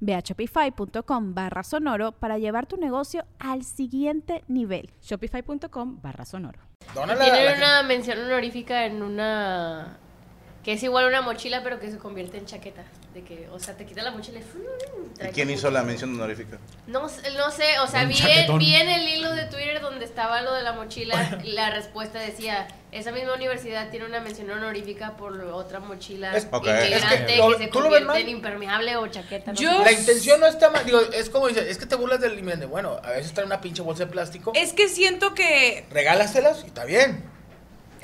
Ve a shopify.com barra sonoro para llevar tu negocio al siguiente nivel. Shopify.com barra sonoro. Tiene una mención honorífica en una que es igual una mochila pero que se convierte en chaqueta. De que o sea te quita la mochila y, ¿Y quién hizo la mención honorífica no, no sé o sea vi, vi, en el hilo de Twitter donde estaba lo de la mochila y la respuesta decía esa misma universidad tiene una mención honorífica por otra mochila es, okay. es que, que se convierte en impermeable o chaqueta ¿no? la intención no está mal digo es como dice es que te burlas del de bueno a veces trae una pinche bolsa de plástico es que siento que regálaselas y está bien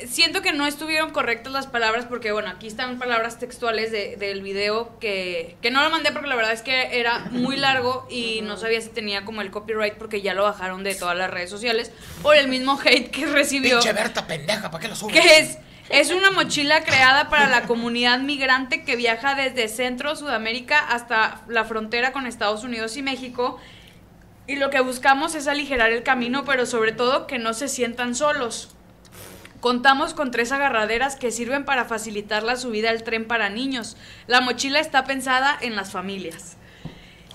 siento que no estuvieron correctas las palabras porque, bueno, aquí están palabras textuales de, del video que, que no lo mandé porque la verdad es que era muy largo y no sabía si tenía como el copyright porque ya lo bajaron de todas las redes sociales por el mismo hate que recibió. Pinche Berta pendeja, ¿para qué lo subes? Que es... Es una mochila creada para la comunidad migrante que viaja desde Centro, Sudamérica hasta la frontera con Estados Unidos y México. Y lo que buscamos es aligerar el camino, pero sobre todo que no se sientan solos. Contamos con tres agarraderas que sirven para facilitar la subida al tren para niños. La mochila está pensada en las familias.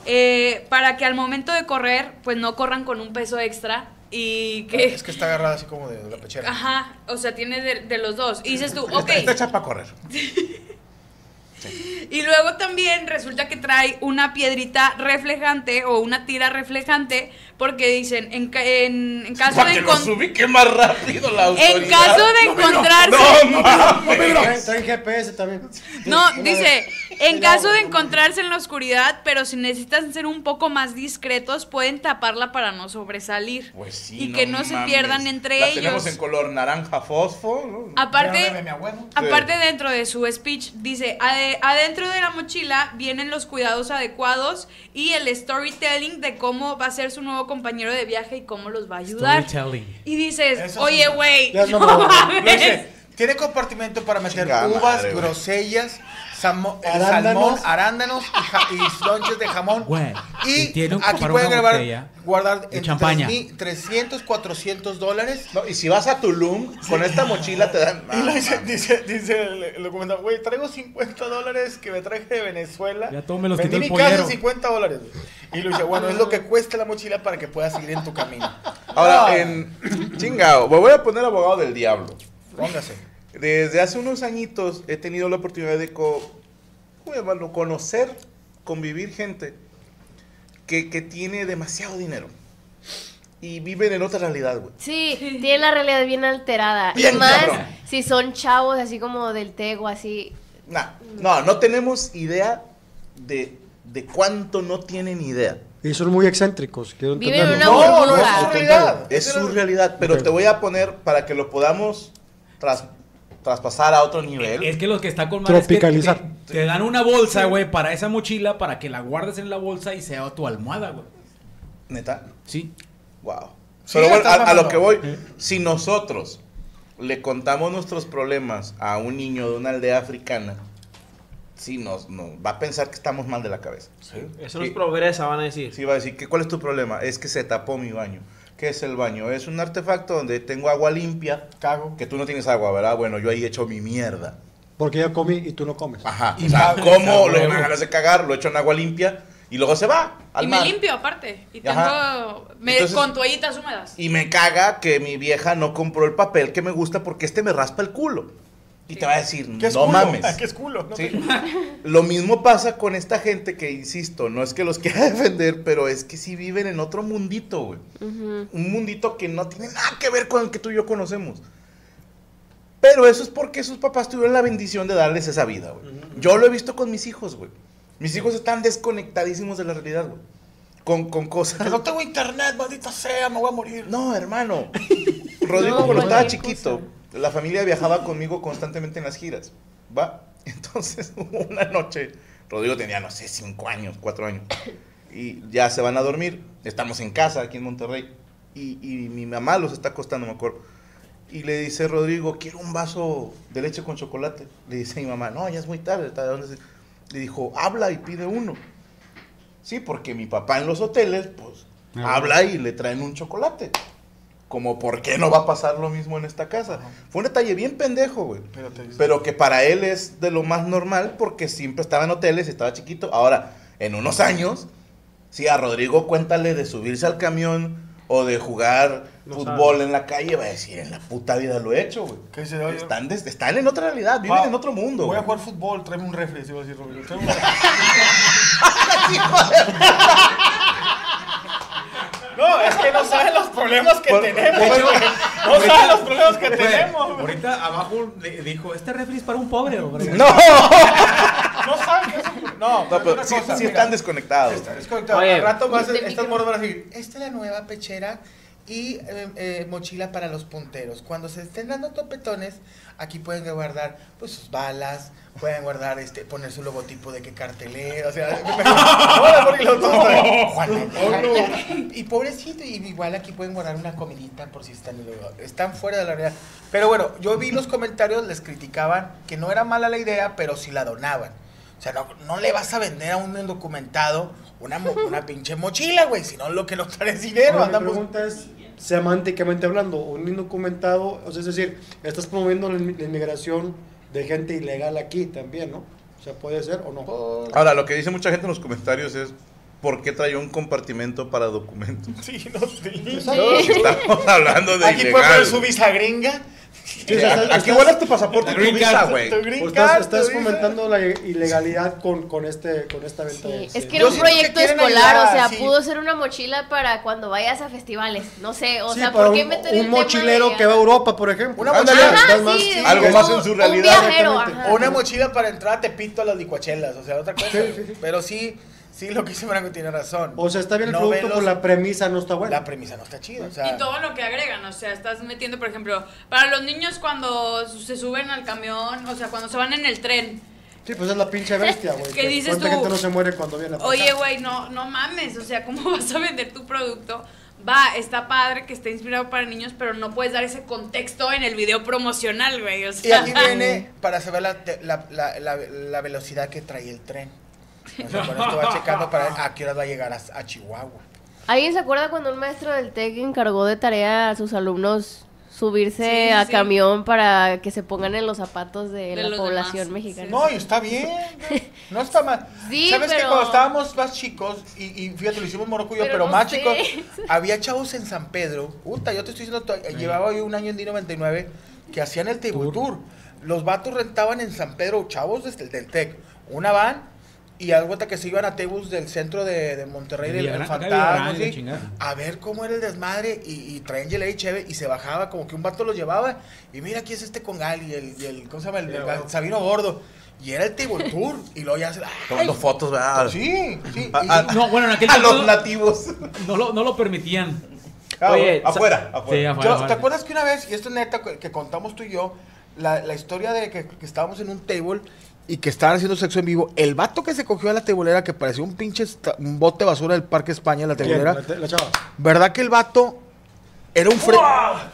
Eh, para que al momento de correr, pues no corran con un peso extra y que... Es que está agarrada así como de, la pechera. Ajá, o sea, tiene de, los dos. Y dices tú, ok. Está, hecha para correr. Y luego también resulta que trae una piedrita reflejante o una tira reflejante porque dicen en, en, en caso de encontrar más rápido la En caso de encontrarse no, GPS también. No, dice, en caso de encontrarse en la oscuridad, pero si necesitan ser un poco más discretos, pueden taparla para no sobresalir. Pues sí, y que no se pierdan entre la ellos. Tenemos en color naranja fosfo. Aparte, aparte dentro de su speech dice, adentro de la mochila vienen los cuidados adecuados y el storytelling de cómo va a ser su nuevo compañero de viaje y cómo los va a ayudar. Y dices, oye, güey, no, Tiene compartimento para meter uvas, grosellas, salmón, arándanos y, y lonches de jamón. y, aquí pueden grabar, guardar de champaña. 300, 400 dólares. y si vas a Tulum, con esta mochila te dan. y lo dice, dice, dice, lo comenta, güey, traigo 50 dólares que me traje de Venezuela. Ya todo me los Vendí mi casa 50 dólares. Y lo dice, bueno, es lo que cuesta la mochila para que puedas seguir en tu camino. Ahora, en. Chingao, me voy a poner abogado del diablo. Póngase. Desde hace unos añitos he tenido la oportunidad de conocer, convivir gente que, tiene demasiado dinero y viven en otra realidad, güey. Sí, tienen la realidad bien alterada. y más si son chavos así como del tego, así. no, no tenemos idea de, cuánto no tienen idea. Y son muy excéntricos. Viven una no, no, es su realidad. Es su realidad, pero te voy a poner para que lo podamos tras, traspasar a otro nivel. Es que lo que está con Tropicalizar. Es que te, dan una bolsa, güey, para esa mochila, para que la guardes en la bolsa y sea tu almohada, güey. ¿Neta? Sí. Wow. Pero bueno, a, lo que voy, si nosotros le contamos nuestros problemas a un niño de una aldea africana, sí nos, va a pensar que estamos mal de la cabeza. Sí. Eso nos progresa, van a decir. Sí, va a decir, ¿cuál es tu problema? Es que se tapó mi baño. ¿Qué es el baño? Es un artefacto donde tengo agua limpia. Cago. Que tú no tienes agua, ¿verdad? Bueno, yo ahí he hecho mi mierda. Porque yo comí y tú no comes. Ajá. Y o sea, como lo me ganas de cagar, lo echo en agua limpia y luego se va al y me limpio aparte. Y tengo. Me, con toallitas húmedas. Y me caga que mi vieja no compró el papel que me gusta porque este me raspa el culo. Y te va a decir, no mames. ¿Qué es culo? Lo mismo pasa con esta gente que, insisto, no es que los quiera defender, pero es que sí viven en otro mundito, güey. Un mundito que no tiene nada que ver con el que tú y yo conocemos. Pero eso es porque sus papás tuvieron la bendición de darles esa vida, güey. Yo lo he visto con mis hijos, güey. Mis hijos están desconectadísimos de la realidad, güey. Con, con cosas. No tengo internet, maldita sea, me voy a morir. No, hermano. Rodrigo, cuando estaba chiquito, la familia viajaba conmigo constantemente en las giras. ¿Va? Entonces, una noche, Rodrigo tenía, no sé, cinco años, cuatro años. Y ya se van a dormir. Estamos en casa aquí en Monterrey. Y, y mi mamá los está acostando, me acuerdo. Y le dice Rodrigo, quiero un vaso de leche con chocolate. Le dice mi mamá, no, ya es muy tarde. ¿de dónde Le dijo, habla y pide uno. Sí, porque mi papá en los hoteles, pues, ah. habla y le traen un chocolate. Como, ¿por qué no va a pasar lo mismo en esta casa? Fue un detalle bien pendejo, güey. Pero, Pero, que para él es de lo más normal porque siempre estaba en hoteles y estaba chiquito. Ahora, en unos años, sí, a Rodrigo cuéntale de subirse al camión o de jugar fútbol en la calle, va a decir, en la puta vida lo he hecho, güey. ¿Qué se están, están en otra realidad, viven en otro mundo. Voy a jugar fútbol, tráeme un refri, si a decir, Rodrigo. Tráeme un No, es que no saben los problemas que tenemos, güey. No saben los problemas que tenemos. Ahorita abajo le dijo, este refri es para un pobre, hombre. No. no saben que es No, no pero sí, sí están desconectados. Está desconectado. Al rato más estas morras van a decir, esta es la nueva pechera y eh, eh, mochila para los punteros. Cuando se estén dando topetones, aquí pueden guardar pues sus balas, pueden guardar este, poner su logotipo de qué cartelera, o sea, y pobrecito, y igual aquí pueden guardar una comidita por si están están fuera de la realidad. Pero bueno, yo vi los comentarios, les criticaban que no era mala la idea, pero si la donaban. O sea, no, no le vas a vender a un indocumentado una, una pinche mochila, güey, sino lo que nos trae dinero. mi pregunta es, semánticamente hablando, un indocumentado, o sea, es decir, estás promoviendo la inmigración de gente ilegal aquí también, ¿no? O sea, puede ser o no. Ahora, lo que dice mucha gente en los comentarios es, ¿por qué trae un compartimento para documentos? Sí, no sé. Estamos hablando de Aquí puede poner su visa gringa aquí vuelas tu pasaporte tu visa, güey. Estás, estás fomentando la ilegalidad con, con, este, con esta venta. Sí, es que era un proyecto escolar, o sea, pudo ser una mochila para cuando vayas a festivales. No sé, o sea, ¿por qué meter un, un mochilero que va a Europa, por ejemplo. Una mochila, algo más en su realidad. o una mochila para entrar a Tepito a las licuachelas, o sea, otra cosa. Pero sí Sí, lo que dice Branco tiene razón. O sea, está bien el producto, pero la premisa no está buena. La premisa no está chida. y todo lo que agregan, o sea, estás metiendo, por ejemplo, para los niños cuando se suben al camión, o sea, cuando se van en el tren. Sí, pues es la pinche bestia, güey. ¿Qué dices ¿Cuánta gente no se muere cuando viene a Oye, güey, no, no mames, o sea, ¿cómo vas a vender tu producto? Va, está padre que esté inspirado para niños, pero no puedes dar ese contexto en el video promocional, güey. O sea. Y aquí viene para saber la, la, la, la velocidad que trae el tren. O sea, esto va checando para a qué hora va a llegar a, Chihuahua. ¿Alguien se acuerda cuando un maestro del TEC encargó de tarea a sus alumnos subirse a camión para que se pongan en los zapatos de, la población mexicana? No, y está bien. No está mal. ¿Sabes que cuando estábamos más chicos, y, fíjate, lo hicimos Morocco y yo, pero, más chicos, había chavos en San Pedro. Puta, yo te estoy diciendo, llevaba yo un año en D99 que hacían el table tour. Los vatos rentaban en San Pedro, chavos desde el del TEC, una van y algo que se iban a Tebus del centro de, de Monterrey, del el fantasma, a ver cómo era el desmadre, y, y traían y cheve, y se bajaba, como que un vato los llevaba, y mira, aquí es este con y el, y el ¿cómo se llama? El, Sabino Gordo. Y era el Table Tour. Y luego ya se. Tomando fotos, ¿verdad? Sí, sí. A, no, bueno, en aquel A los nativos. No lo, no lo permitían. Ah, Oye, afuera, afuera. Sí, afuera, ¿Te acuerdas que una vez, y esto es neta, que contamos tú y yo, la, la historia de que, que, estábamos en un table y que estaban haciendo sexo en vivo. El vato que se cogió a la tebolera, que parecía un pinche un bote de basura del Parque España, la tebolera. La, chava. ¿Verdad que el vato era un fresa?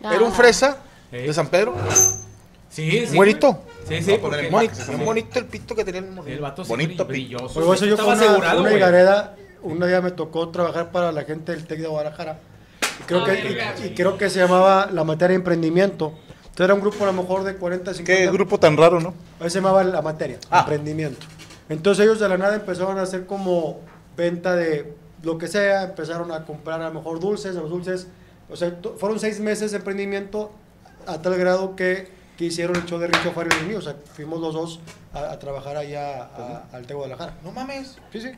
¿Era un fresa de San Pedro? Sí, sí. Buenito. Sí, sí. Porque bonito, bonito el pito que tenía el El vato bonito brilloso. Por eso yo con una, una higareda, un día me tocó trabajar para la gente del TEC de Guadalajara. Y creo, ah, que, y creo que se llamaba la materia de emprendimiento era un grupo a lo mejor de 40, 50. ¿Qué grupo tan raro, no? Ahí se llamaba la materia, ah. emprendimiento. Entonces ellos de la nada empezaron a hacer como venta de lo que sea, empezaron a comprar a lo mejor dulces, los dulces. O sea, fueron seis meses de emprendimiento a tal grado que, que hicieron el show de Richo Fario y mío. O sea, fuimos los dos a, trabajar allá al Tego de la Jara. No mames. Sí, sí.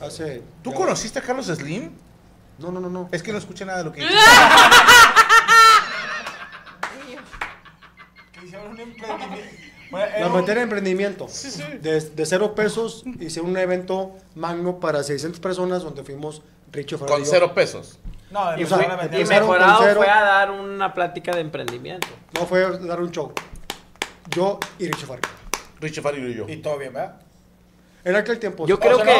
Hace, ¿Tú conociste a Carlos Slim? No, no, no, no. Es que no escuché nada de lo que La materia de emprendimiento. De, de, cero pesos hice un evento magno para 600 personas donde fuimos Richo Con cero pesos. No, y, fue, y mejorado fue a dar una plática de emprendimiento. No, fue a dar un show. Yo y Richo Farrell. Richo Farrell y yo. Y todo bien, ¿verdad? En aquel tiempo. Yo creo que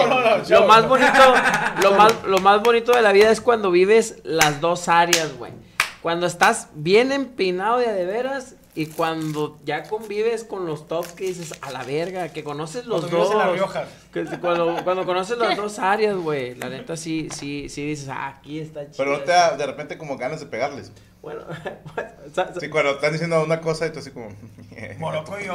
lo más bonito, lo más, lo más bonito de la vida es cuando vives las dos áreas, güey. Cuando estás bien empinado de, de veras y cuando ya convives con los tops que dices, a la verga, que conoces los dos. cuando, cuando conoces las dos áreas, güey. La neta sí, sí, sí dices, ah, aquí está chido. Pero no te da de repente como ganas de pegarles. Bueno, sí, cuando están diciendo una cosa y tú así como. Moroco y yo,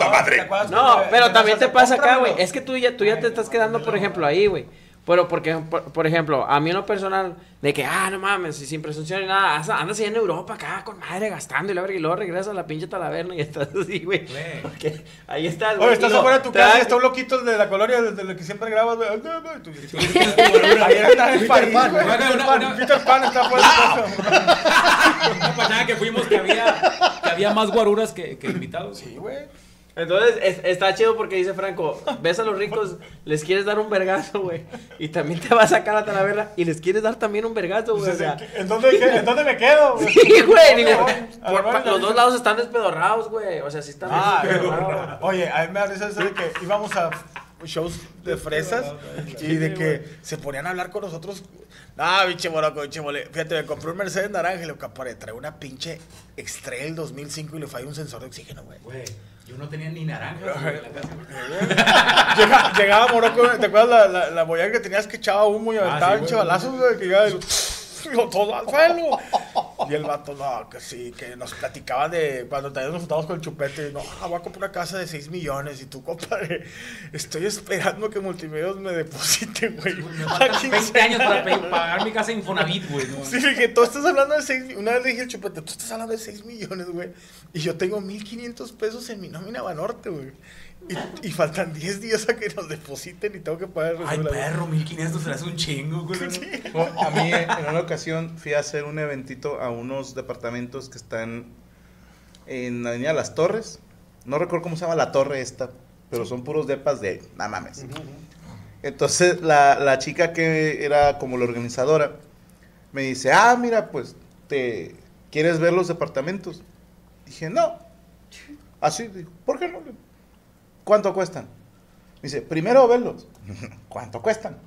No, pero también te pasa acá, güey. Es que tú ya, tú ya te estás quedando, por ejemplo, ahí, güey. Pero porque, por, ejemplo, a mí en lo personal, de que, ah, no mames, sin presunción ni nada, andas ahí en Europa acá con madre gastando y, la y luego regresas a la pinche talaverna y estás así, güey. Porque ahí estás, güey. Oye, estás afuera de tu casa y está un loquito de la colonia desde el que siempre grabas, güey. Ahí está el Peter Pan, Peter Pan está afuera de tu casa. Una pasada que fuimos que había, que había más guaruras que, que invitados. Sí, güey. Entonces, está chido porque dice Franco, ves a los ricos, les quieres dar un vergazo, güey. Y también te va a sacar a Talavera y les quieres dar también un vergazo, güey. ¿en, dónde, ¿En dónde me quedo? Sí, güey. los dos lados están despedorrados, güey. O sea, sí están ah, despedorrados. Oye, a mí me da risa eso de que íbamos a shows de fresas y de que se ponían a hablar con nosotros. Ah, pinche moroco, pinche mole. Fíjate, me compré un Mercedes naranja y le trae una pinche Estrella 2005 y le falló un sensor de oxígeno, güey. Güey. Yo no tenía ni naranja. llegaba Morocco, ¿te acuerdas la, la, la que tenías que echaba humo y aventaba ah, sí, chavalazos, güey? Que llegaba y todo al suelo. Y el vato, no, que sí, que nos platicaba de cuando también nos juntamos con el chupete. No, voy a comprar una casa de 6 millones. Y tú, compadre, estoy esperando que Multimedios me deposite, güey. Me faltan 20 años para pagar mi casa en Infonavit, güey. ¿no? Sí, que tú estás hablando de 6 Una vez le dije al chupete, tú estás hablando de 6 millones, güey. Y yo tengo 1500 pesos en mi nómina Banorte, güey. Y, faltan 10 días a que nos depositen y tengo que pagar el Ay, perro, 1500 se hace un chingo, güey. A mí, en una ocasión, fui a hacer un eventito a unos departamentos que están en la Avenida Las Torres. No recuerdo cómo se llama la torre esta, pero son puros depas de. Nada mames. Entonces, la, la chica que era como la organizadora me dice: Ah, mira, pues, te ¿quieres ver los departamentos? Dije: No. Así, dijo, ¿por qué no? ¿Cuánto cuestan? Dice, primero verlos. ¿Cuánto cuestan?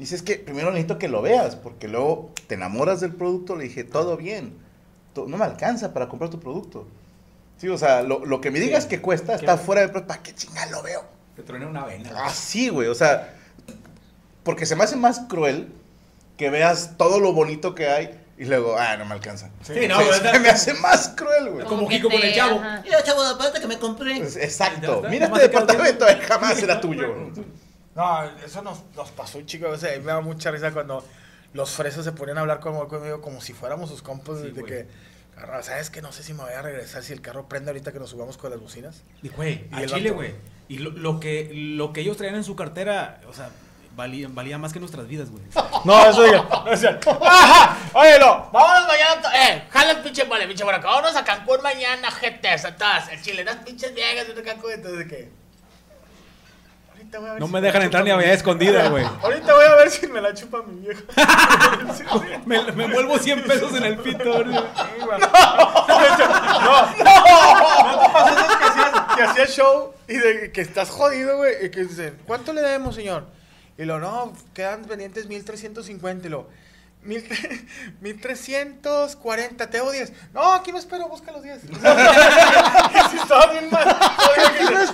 Dice, es que primero necesito que lo veas, porque luego te enamoras del producto. Le dije, todo bien. No me alcanza para comprar tu producto. Sí, o sea, lo, que me digas que cuesta está fuera del producto. ¿Para qué chingada lo veo? Te truene una vena. Ah, sí, güey. O sea, porque se me hace más cruel que veas todo lo bonito que hay y luego, ah, no me alcanza. Sí, no, me hace más cruel, güey. Como Kiko con el chavo. Mira, chavo, de aparte que me compré. Pues, exacto. Mira este departamento, jamás era tuyo. No, eso nos, nos pasó, chicos. O sea, me da mucha risa cuando los fresas se ponían a hablar conmigo como si fuéramos sus compas. de que, ¿sabes que No sé si me voy a regresar si el carro prende ahorita que nos subamos con las bocinas. Y, güey, a Chile, güey. Y lo, lo, que, lo que ellos traían en su cartera, o sea valía, valía más que nuestras vidas, güey. No, eso diga. No es cierto. ¡Ajá! Óyelo, vámonos mañana. Eh, jala pinche mole, pinche por acá. Vámonos a Cancún mañana, gente. Todas, el chile, las pinches viejas de Cancún. Entonces, ¿qué? Ahorita voy a ver no me dejan entrar ni a ver escondida, güey. Ahorita voy a ver si me la chupa mi vieja. me, me vuelvo 100 pesos en el pito, güey. No, no, no. ¿No te pasó eso que hacías, que hacías show y de que estás jodido, güey? Y que dicen, ¿cuánto le debemos, señor? Y lo, no, quedan pendientes 1350. Y lo, 1340, te 10. No, aquí no espero, busca los 10. estaba bien mal.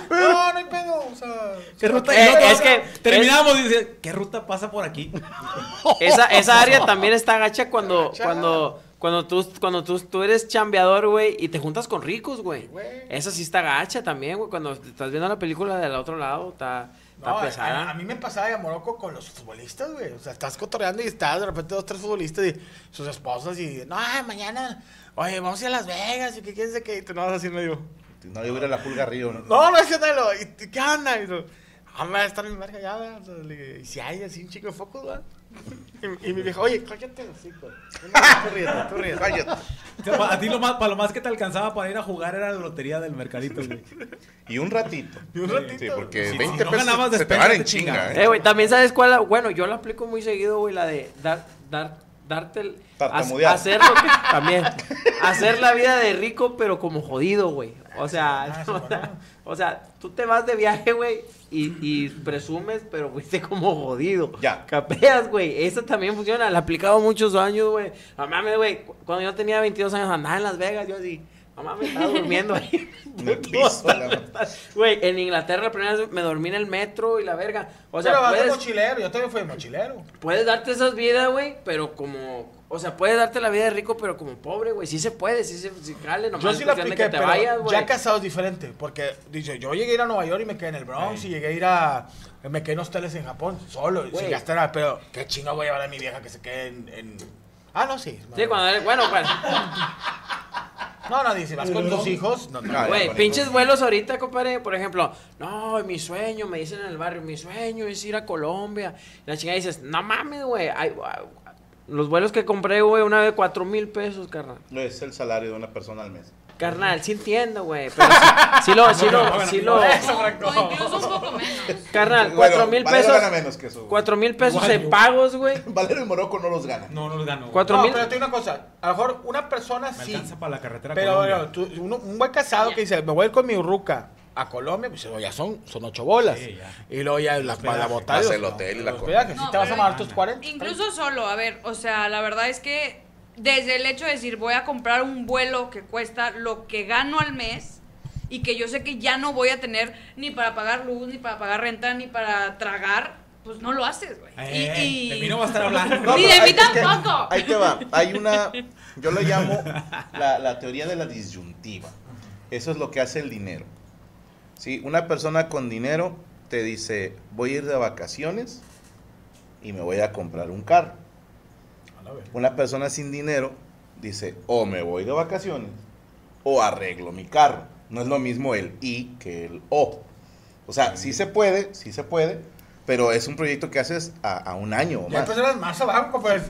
No, no hay pedo. O sea, ¿Qué ruta? Eh, es que terminamos y dice, ¿qué ruta pasa por aquí? esa, esa área también está agacha cuando, cuando, cuando tú, cuando tú, tú eres chambeador, güey, y te juntas con ricos, güey. Esa sí está gacha también, güey. Cuando estás viendo la película del otro lado, está no, a, mí me pasaba de Morocco con los futbolistas, güey. O sea, estás cotorreando y estás de repente dos, tres futbolistas y sus esposas y, no, mañana, oye, vamos a ir a Las Vegas y que quién sabe qué. Y tú no vas así medio. No, yo ir a la Pulga Río, ¿no? No, no es que no. ¿Y qué onda? Y tú, Ah, va a estar en verga ya, Y si hay así un chico de foco, ¿verdad? Y, mi vieja, oye, cállate, sí, tú ríes, tú ríes, cállate. A ti lo más, para lo más que te alcanzaba para ir a jugar era la lotería del mercadito, güey. Y un ratito. Y un ratito. Sí, porque 20 pesos ganabas se te van en chinga, ¿eh? güey, también sabes cuál, bueno, yo la aplico muy seguido, güey, la de dar, dar, darte el... Hacer lo que, también. hacer la vida de rico, pero como jodido, güey. O sea, ah, o sea, tú te vas de viaje, güey, y, y, presumes, pero fuiste como jodido. Ya. Capeas, güey. Eso también funciona. La he aplicado muchos años, güey. Mamá, güey, cuando yo tenía 22 años andaba en Las Vegas, yo así. Mamá, me estaba durmiendo ahí. Güey, en Inglaterra la primera vez me dormí en el metro y la verga. O sea, pero puedes... mochilero, yo también fui mochilero. Puedes darte esas vidas, güey, pero como o sea, puedes darte la vida de rico, pero como pobre, güey. Sí se puede, sí se sí, jale, nomás Yo sí la apliqué, que te vayas, ya casado es diferente. Porque, dice, yo llegué a ir a Nueva York y me quedé en el Bronx. Y llegué a ir a... Me quedé en hosteles en Japón, solo, sin gastar Pero, qué chingo voy a llevar a mi vieja que se quede en... Ah, no, sí. Sí, cuando... Bueno, pues... No, no, dice, vas con tus hijos. No, no, güey, pinches vuelos ahorita, compadre. Por ejemplo, no, mi sueño, me dicen en el barrio, mi sueño es ir a Colombia. Y la chingada dices, no mames, güey. Los vuelos que compré, güey, una vez cuatro mil pesos, carnal. No es el salario de una persona al mes. Carnal, sí entiendo, güey. Pero sí, lo, sí lo, sí lo. incluso un poco menos. Carnal, cuatro mil pesos. gana menos que eso. Cuatro mil pesos en pagos, güey. Valero y Morocco no los gana. No, no los gano. Cuatro mil. pero te una cosa. A lo mejor una persona me sí. alcanza para la carretera Pero, bueno, tú, un buen casado que dice, me voy a ir con mi ruca a Colombia, pues ya son, son ocho bolas. Y luego ya la, la botada. el hotel y la comida. Que si te vas a tomar tus 40. Incluso solo, a ver, o sea, la verdad es que desde el hecho de decir voy a comprar un vuelo que cuesta lo que gano al mes y que yo sé que ya no voy a tener ni para pagar luz, ni para pagar renta, ni para tragar, pues no lo haces, güey. Eh, y, De mí no va a estar hablando. ni de mí tampoco. ahí te va. Hay una, yo lo llamo la, la teoría de la disyuntiva. Eso es lo que hace el dinero. ¿Sí? Una persona con dinero te dice, voy a ir de vacaciones y me voy a comprar un carro. Una persona sin dinero dice, o me voy de vacaciones o arreglo mi carro. No es lo mismo el y que el o. O sea, sí se puede, sí se puede, pero es un proyecto que haces a, un año o más. más abajo, pues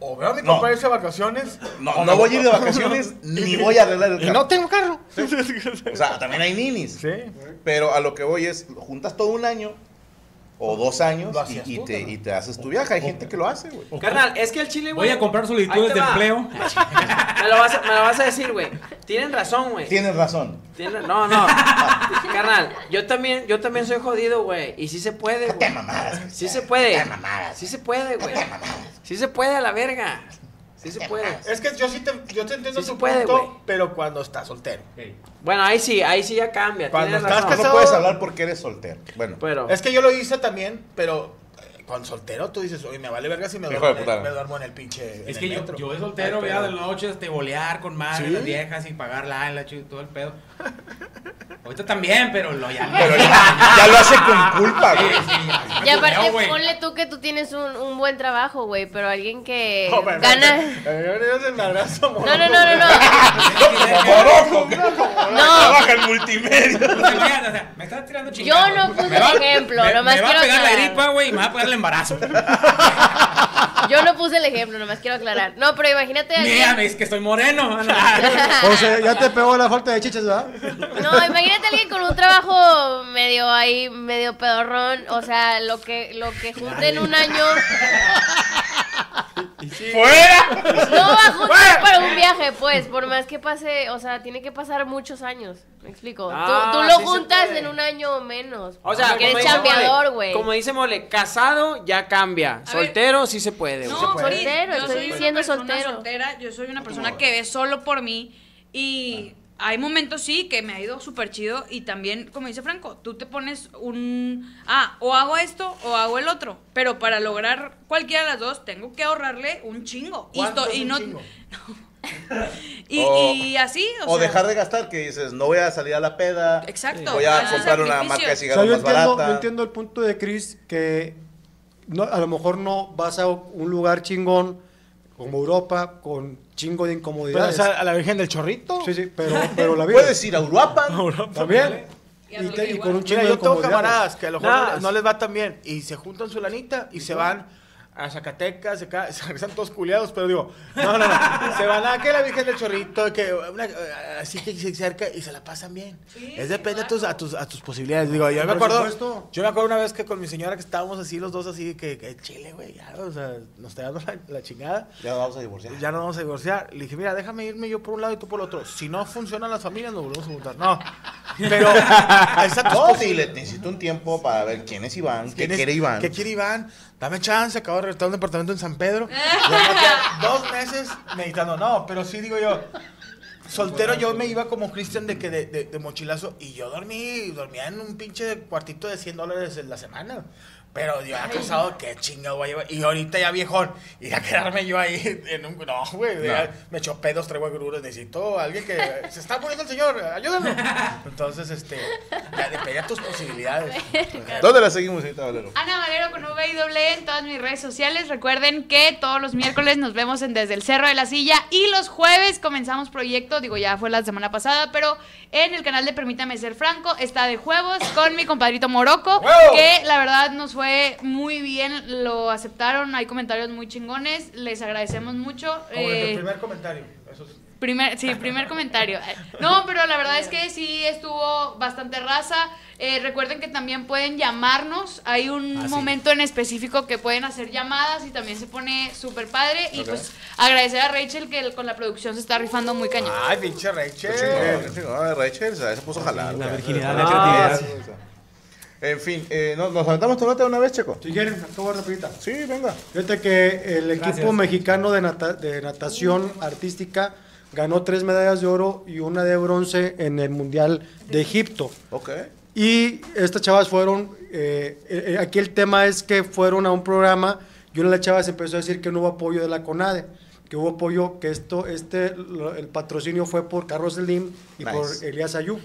o veo a mi compadre de vacaciones. No, no voy a ir de vacaciones ni voy a arreglar el carro. Y no tengo carro. o sea, también hay ninis. Sí. Pero a lo que voy es, juntas todo un año o dos años y, te, y, te, haces tu viaje. Hay gente que lo hace, güey. Carnal, es que el chile, güey. Voy a comprar solicitudes de empleo. me, lo vas a, me lo vas a decir, güey. Tienen razón, güey. Tienes razón. no, no. Carnal, yo también, yo también soy jodido, güey. Y sí se puede, güey. ¿Qué mamadas? Sí se puede. Sí se puede, güey. Sí se puede a la verga. Sí se puede. Es que yo sí te, yo te entiendo sí tu puede, punto, pero cuando estás soltero. Bueno, ahí sí, ahí sí ya cambia. Cuando estás casado, no puedes hablar porque eres soltero. Bueno, pero es que yo lo hice también, pero cuando soltero tú dices, oye, me vale verga si me, duermo, me duermo, en el pinche. Es que yo, yo de soltero, vea, de noches, te bolear con madres, las viejas y pagar la, la y todo el pedo. Ahorita también, pero lo ya, pero ya, lo hace con culpa, güey. Sí, y aparte, ponle tú que tú tienes un, un buen trabajo, güey, pero alguien que no, gana. No, no, no, no, no. Moroco, no. Trabaja en multimedia. O sea, me estás tirando chingados. Yo no puse el ejemplo, nomás me va a pegar la gripa, güey, y me va a pegar el embarazo. Yo no puse el ejemplo, nomás quiero aclarar. No, pero imagínate alguien... Mira, es que estoy moreno. o sea, ya te pegó la falta de chiches, ¿verdad? No, imagínate a alguien con un trabajo medio ahí, medio pedorrón. O sea, lo que, lo que junte en un año. ¡Fuera! No va a juntar para un viaje, pues, por más que pase, o sea, tiene que pasar muchos años. Me explico. tú, ah, lo juntas en un año o menos. O sea, que eres chambeador, güey. Como dice Mole, casado ya cambia. soltero sí se puede. No, soltero, estoy diciendo soltero. Soltera, yo soy una persona que ve solo por mí y hay momentos sí que me ha ido súper chido y también, como dice Franco, tú te pones un, ah, o hago esto o hago el otro, pero para lograr cualquiera de las dos tengo que ahorrarle un chingo. Y, y no, y, así, o, dejar de gastar, que dices, no voy a salir a la peda. Exacto. Voy a comprar una marca de cigarros más barata. Yo entiendo el punto de Chris que no, a lo mejor no vas a un lugar chingón como Europa con chingo de incomodidades. a la Virgen del Chorrito? Sí, sí, pero, pero la Puedes ir a Europa. También. Y, con un Mira, yo tengo camaradas que a lo mejor no, les va tan bien y se juntan su lanita y se van a Zacatecas, se, se regresan todos culiados, pero digo, no, no, no, se van a que la Virgen del Chorrito, que así que se acerca y se la pasan bien. es depende a tus, a tus, a tus posibilidades. Digo, yo me acuerdo, yo me acuerdo una vez que con mi señora que estábamos así los dos así, que, que chile, güey, ya, o sea, nos está dando la, chingada. Ya nos vamos a divorciar. Ya nos vamos a divorciar. Le dije, mira, déjame irme yo por un lado y tú por el otro. Si no funcionan las familias, nos volvemos a juntar. No, pero... no, sí, le necesito un tiempo para ver quién es Iván, qué quiere Iván. ¿Qué quiere Iván? Dame chance, acabo de rentar un departamento en San Pedro. dos meses meditando. No, pero sí digo yo, soltero yo me iba como Cristian de que de, de, mochilazo y yo dormí, dormía en un pinche cuartito de 100 dólares en la semana. Pero yo había casado, qué chingado voy a llevar. Y ahorita ya viejón, y a quedarme yo ahí en un. No, güey, me echó pedos, traigo agruros. Necesito a alguien que. Se está muriendo el señor, ayúdame. Entonces, este. Ya depende de tus posibilidades. ¿Dónde la seguimos, ahorita, Valero? Ana Valero con V y doble en todas mis redes sociales. Recuerden que todos los miércoles nos vemos en Desde el Cerro de la Silla. Y los jueves comenzamos proyecto. Digo, ya fue la semana pasada, pero en el canal de Permítame Ser Franco está de juegos con mi compadrito Moroco. Que la verdad nos fue fue muy bien, lo aceptaron, hay comentarios muy chingones, les agradecemos mucho. Como el eh, primer comentario, Primer, sí, primer comentario. No, pero la verdad es que sí estuvo bastante raza. Eh, recuerden que también pueden llamarnos. Hay un ah, momento en específico que pueden hacer llamadas y también se pone súper padre. Y pues agradecer a Rachel que con la producción se está rifando muy cañón. Ay, pinche Rachel. Rachel se puso a jalar. La virginidad, la creatividad. En fin, eh, ¿nos, aventamos tu nota una vez, Checo? Si quieren, acabo rapidita. Sí, venga. Fíjate que el equipo mexicano de, de natación artística ganó tres medallas de oro y una de bronce en el Mundial de Egipto. Ok. Y estas chavas fueron, eh, eh, aquí el tema es que fueron a un programa y una de las chavas empezó a decir que no hubo apoyo de la CONADE, que hubo apoyo, que esto, este, el patrocinio fue por Carlos Slim y por Elías Ayub.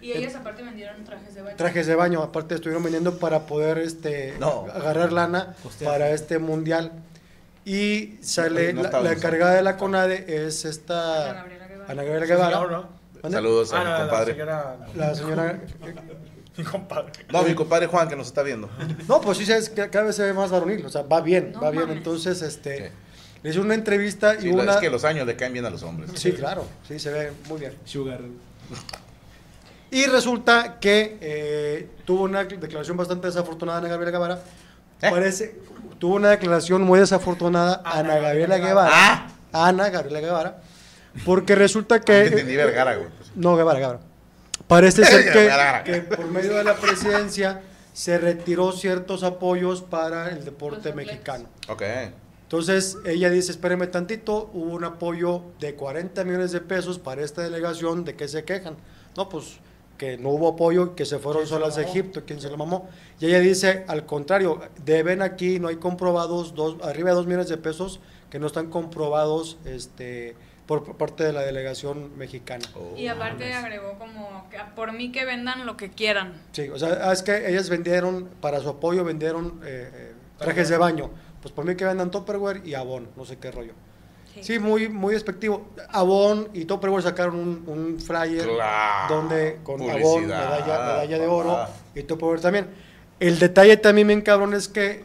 Y ellas aparte vendieron trajes de baño. Trajes de baño, aparte estuvieron vendiendo para poder este agarrar lana para este mundial. Y sale la, encargada de la CONADE es esta Ana Gabriela Guevara. Saludos a ah, mi compadre. La señora, mi compadre. No, mi compadre Juan que nos está viendo. No, pues sí, es que cada vez se ve más varonil, o sea, va bien, va bien. Entonces, este le hizo una entrevista y una... Es que los años le caen bien a los hombres. Sí, claro, sí, se ve muy bien. Sugar. Y resulta que eh, tuvo una declaración bastante desafortunada Ana Gabriela Guevara. ¿Eh? Parece, tuvo una declaración muy desafortunada Ana, Gabriela Guevara. ¿Ah? Ana Gabriela Guevara. Porque resulta que. entendí Vergara, güey. No, Guevara, Guevara. Parece ser que, que, por medio de la presidencia se retiró ciertos apoyos para el deporte mexicano. Ok. Entonces ella dice, espéreme tantito, hubo un apoyo de 40 millones de pesos para esta delegación, ¿de qué se quejan? No, pues que no hubo apoyo, que se fueron solas a Egipto, quien se lo mamó. Y ella dice, al contrario, deben aquí, no hay comprobados, dos, arriba de dos millones de pesos que no están comprobados este, por, parte de la delegación mexicana. y aparte agregó como, por mí que vendan lo que quieran. Sí, o sea, es que ellas vendieron, para su apoyo vendieron eh, eh, trajes de baño. Pues por mí que vendan Tupperware y Avon, no sé qué rollo. Sí, muy, muy despectivo. Avon y Tupperware sacaron un, un flyer donde con Avon, medalla, de oro y Tupperware también. El detalle también bien cabrón es que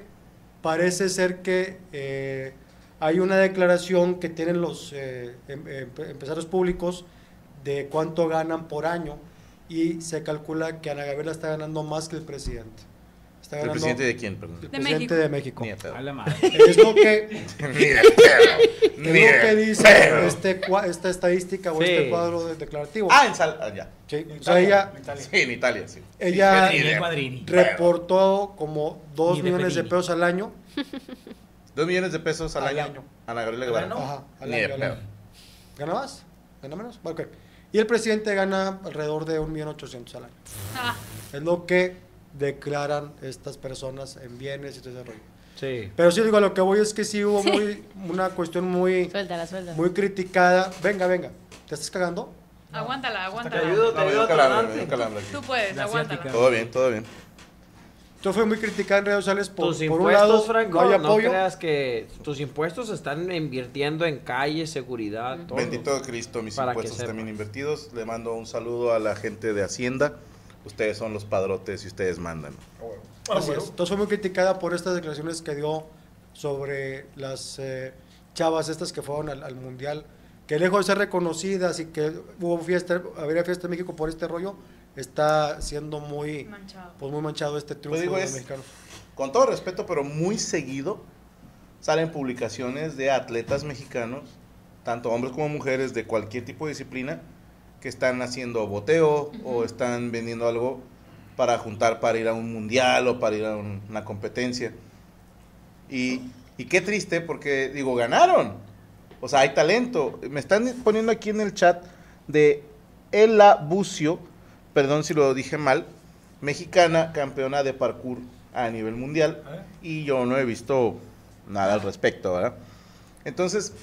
parece ser que eh, hay una declaración que tienen los eh, em, em, empresarios públicos de cuánto ganan por año y se calcula que Ana Gabriela está ganando más que el presidente. ¿El presidente de quién, perdón? El presidente de México. A la madre. Es lo que, es lo que dice este, esta estadística o este cuadro declarativo. Ah, en Sal, ah, ya. Sí, o sea, ella, sí, en Italia, sí. Ella reportó como 2 millones de pesos al año. 2 millones de pesos al, año. Ana Gabriela Guevara. Ajá, al año, ¿Gana más? ¿Gana menos? Okay. Y el presidente gana alrededor de 1.800.000 al año. Ah. Es lo que declaran estas personas en bienes y todo ese rollo. Sí. Pero sí digo, lo que voy es que sí hubo muy una cuestión muy muy criticada. Venga, venga. ¿Te estás cagando? Aguántala, aguántala. Te ayudo, te ayudo. Tú puedes, aguántala. Todo bien, todo bien. Esto fue muy criticado en redes sociales por, tus por un lado, Franco, no, hay apoyo. no creas que tus impuestos están invirtiendo en calles, seguridad, todo. Bendito Cristo, mis impuestos también invertidos. Le mando un saludo a la gente de Hacienda ustedes son los padrotes y ustedes mandan. Ah, Entonces fue muy criticada por estas declaraciones que dio sobre las eh, chavas estas que fueron al, mundial, que lejos de ser reconocidas y que hubo fiesta, habría fiesta en México por este rollo, está siendo muy manchado, pues muy manchado este triunfo pues de los mexicanos. Con todo respeto, pero muy seguido salen publicaciones de atletas mexicanos, tanto hombres como mujeres de cualquier tipo de disciplina, que están haciendo boteo o están vendiendo algo para juntar para ir a un mundial o para ir a una competencia. Y, y, qué triste porque, digo, ganaron. O sea, hay talento. Me están poniendo aquí en el chat de Ela Bucio, perdón si lo dije mal, mexicana, campeona de parkour a nivel mundial. Y yo no he visto nada al respecto, ¿verdad? Entonces,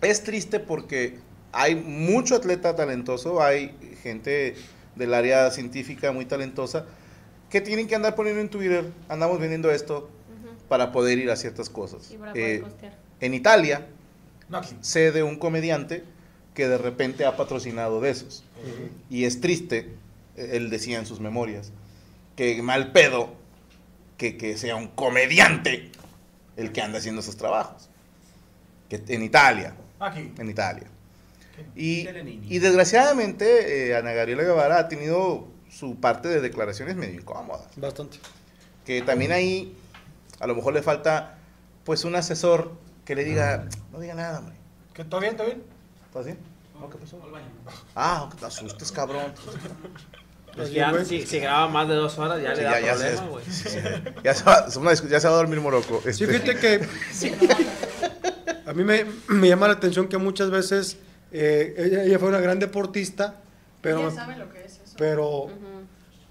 es triste porque hay mucho atleta talentoso, hay gente del área científica muy talentosa que tienen que andar poniendo en Twitter, andamos vendiendo esto para poder ir a ciertas cosas. Eh, en Italia, sé de un comediante que de repente ha patrocinado de esos. Y es triste, eh, él decía en sus memorias, que mal pedo que, que sea un comediante el que anda haciendo esos trabajos. Que en Italia. Aquí. En Italia. Y, y, desgraciadamente eh, Ana Gabriela Guevara ha tenido su parte de declaraciones medio incómodas. Bastante. Que también ahí a lo mejor le falta pues un asesor que le diga, no diga nada, hombre. ¿Que todo bien, todo bien? ¿Estás bien? ¿Qué pasó? Ah, que te asustes, cabrón. Pues ya, si, si, graba más de dos horas, ya le da ya, problema, güey. Ya, se va, ya se va a dormir Morocco. Sí, este. fíjate que a mí me, me, llama la atención que muchas veces eh, ella, fue una gran deportista, pero, ella sabe lo que es eso. pero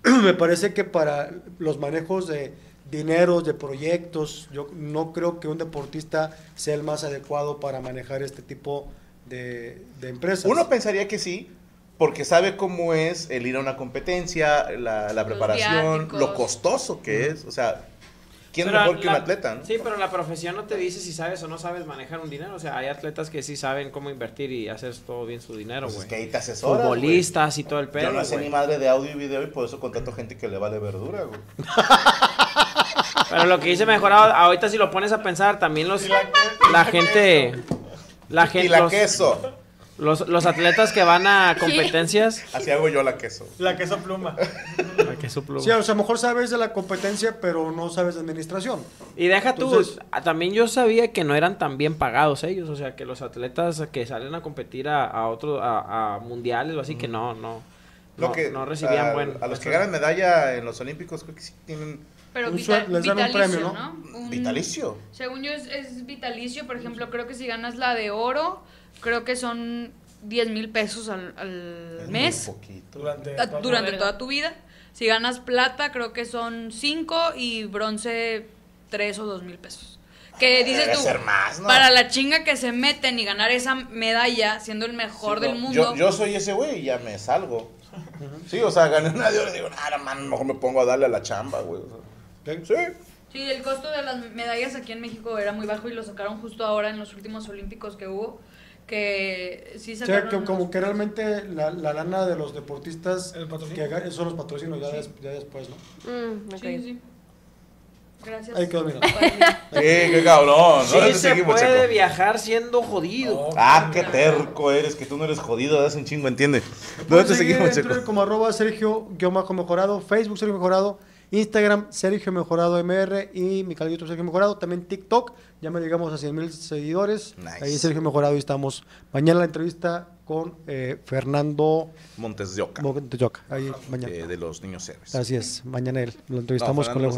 me parece que para los manejos de dineros, de proyectos, yo no creo que un deportista sea el más adecuado para manejar este tipo de, de empresas. Uno pensaría que sí, porque sabe cómo es el ir a una competencia, la, la preparación, lo costoso que es. O sea, ¿quién es mejor que un atleta? Sí, pero la profesión no te dice si sabes o no sabes manejar un dinero. O sea, hay atletas que sí saben cómo invertir y hacer todo bien su dinero, pues güey. es que ahí te asesoras, Futbolistas y todo el pedo. Yo no sé ni madre de audio y video y por eso contrato gente que le vale verdura, güey. pero lo que dice mejorado, ahorita si lo pones a pensar, también los. La, gente. La gente. Y la queso. Los, los atletas que van a competencias. Así hago yo la queso. La queso pluma. La queso pluma. Sí, o sea, a lo mejor sabes de la competencia, pero no sabes de administración. Y deja tú, también yo sabía que no eran tan bien pagados ellos, o sea, que los atletas que salen a competir a, a otros, a, mundiales o así, que no, no, no, que, no recibían a, buen... A los que ganan medalla en los Olímpicos, creo que sí tienen... Pero un les dan un premio, ¿no? ¿Vitalicio? Según yo es, es vitalicio, por ejemplo, creo que si ganas la de oro creo que son 10 mil pesos al, al mes. Durante, toda, tu vida. Si ganas plata, creo que son 5 y bronce 3 o 2 mil pesos. Que dices tú, para la chinga que se meten y ganar esa medalla siendo el mejor del mundo. Yo, yo soy ese güey y ya me salgo. Sí, o sea, gané una de oro y digo, nada, man, mejor me pongo a darle a la chamba, güey. sí. Sí, el costo de las medallas aquí en México era muy bajo y lo sacaron justo ahora en los últimos olímpicos que hubo que sí se que como que realmente la, la, lana de los deportistas que son los patrocinios ya, ya después, ¿no? Mm, sí, sí. Gracias. Ahí quedó, mira. sí, qué cabrón. Sí se puede viajar siendo jodido. ah, qué terco eres, que tú no eres jodido, das un chingo, entiende. ¿Dónde te seguimos, Checo? Como arroba Sergio Mejorado, Facebook Sergio Mejorado, Instagram, Sergio Mejorado MR y mi canal YouTube Sergio Mejorado. También TikTok, ya me llegamos a 100 mil seguidores. Ahí Sergio Mejorado y estamos. Mañana la entrevista con eh, Fernando Montes de Oca. Montes de Oca, ahí mañana. Eh, de los niños héroes. Así es, mañana él. Lo entrevistamos no, con él.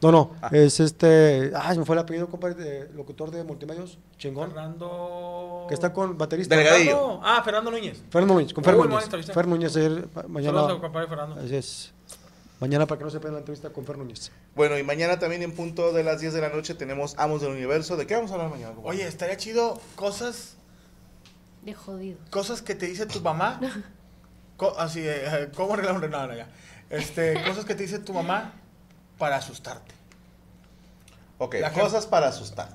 No, no, ah. es este. Ah, se me fue el apellido, compadre, de locutor de multimedios. Chingón. Fernando. Que está con baterista. Delgadillo. Ah, Fernando Núñez. Fernando Núñez, con Fer Núñez. Fer Núñez, ayer, mañana. Saludos compadre Fernando. Así es. Mañana para que no se pierda la entrevista con Fer Núñez. Bueno, y mañana también en punto de las 10 de la noche tenemos Amos del Universo. ¿De qué vamos a hablar mañana? Oye, estaría chido cosas... De jodido. Cosas que te dice tu mamá. así, eh, ¿cómo arreglar un renado ya? Este, cosas que te dice tu mamá para asustarte. Ok, cosas para asustar.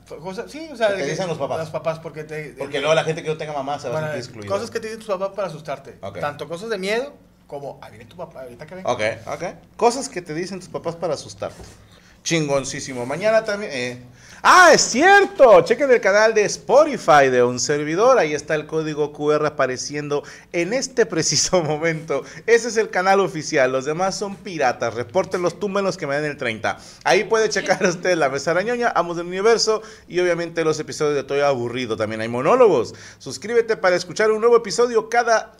sí, o sea, que dicen los papás. Los papás, porque te. Porque luego la gente que no tenga mamá se va a sentir excluida. Cosas que te dicen tus papás para asustarte. Tanto cosas de miedo como, ahí viene tu papá, ahorita que ven. Ok, ok. Cosas que te dicen tus papás para asustarte. Chingoncísimo. Mañana también. Eh. Ah, es cierto. Chequen el canal de Spotify de un servidor. Ahí está el código QR apareciendo en este preciso momento. Ese es el canal oficial. Los demás son piratas. Repórtenlos, túmbelos que me den el 30. Ahí puede checar usted la mesa arañoña, Amos del Universo y obviamente los episodios de Toy Aburrido. También hay monólogos. Suscríbete para escuchar un nuevo episodio cada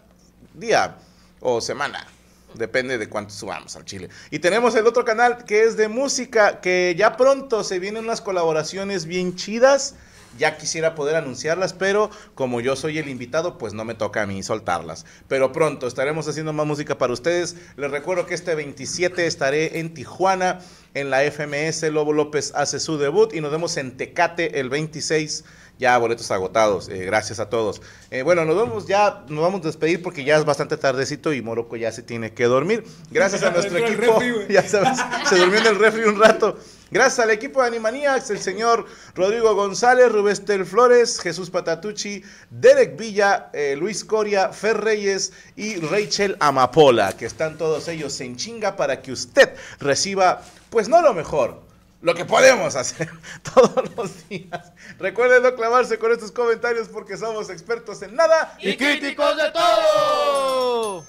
día o semana. Depende de cuánto subamos al Chile. Y tenemos el otro canal que es de música, que ya pronto se vienen unas colaboraciones bien chidas. Ya quisiera poder anunciarlas, pero como yo soy el invitado, pues no me toca a mí soltarlas. Pero pronto estaremos haciendo más música para ustedes. Les recuerdo que este 27 estaré en Tijuana, en la FMS. Lobo López hace su debut y nos vemos en Tecate el 26 ya boletos agotados. Eh, gracias a todos. Eh, bueno, nos vamos ya, nos vamos a despedir porque ya es bastante tardecito y Morocco ya se tiene que dormir. Gracias a nuestro equipo. ya sabes, se durmió en el refri un rato. Gracias al equipo de Animaniacs, el señor Rodrigo González, Rubestel Flores, Jesús Patatucci, Derek Villa, eh, Luis Coria, Fer Reyes y Rachel Amapola, que están todos ellos en chinga para que usted reciba, pues no lo mejor, lo que podemos hacer todos los días. Recuerden no clavarse con estos comentarios porque somos expertos en nada y, críticos de todo.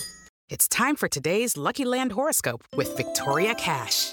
It's time for today's Lucky Land horoscope with Victoria Cash.